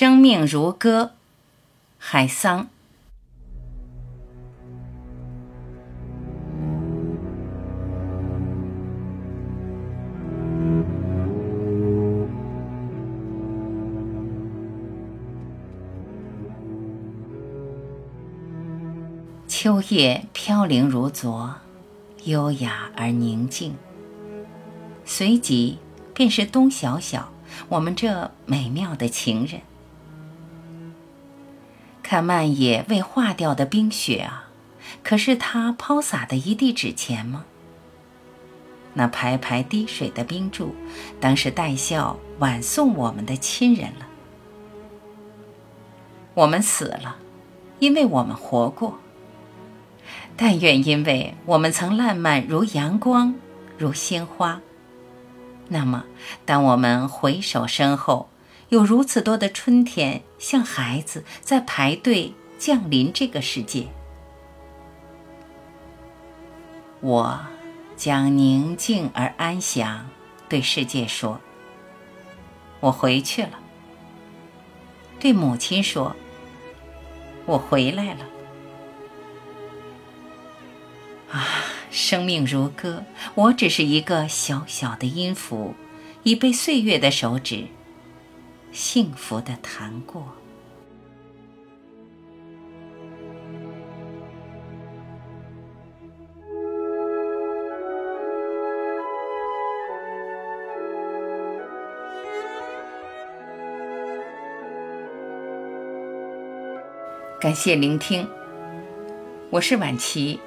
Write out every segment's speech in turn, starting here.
生命如歌，海桑。秋叶飘零如昨，优雅而宁静。随即便是冬小小，我们这美妙的情人。看漫野未化掉的冰雪啊，可是他抛洒的一地纸钱吗？那排排滴水的冰柱，当是带笑晚送我们的亲人了。我们死了，因为我们活过。但愿因为我们曾烂漫如阳光，如鲜花。那么，当我们回首身后，有如此多的春天，像孩子在排队降临这个世界，我将宁静而安详对世界说：“我回去了。”对母亲说：“我回来了。”啊，生命如歌，我只是一个小小的音符，已被岁月的手指幸福的谈过。感谢聆听，我是晚琪。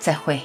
再会。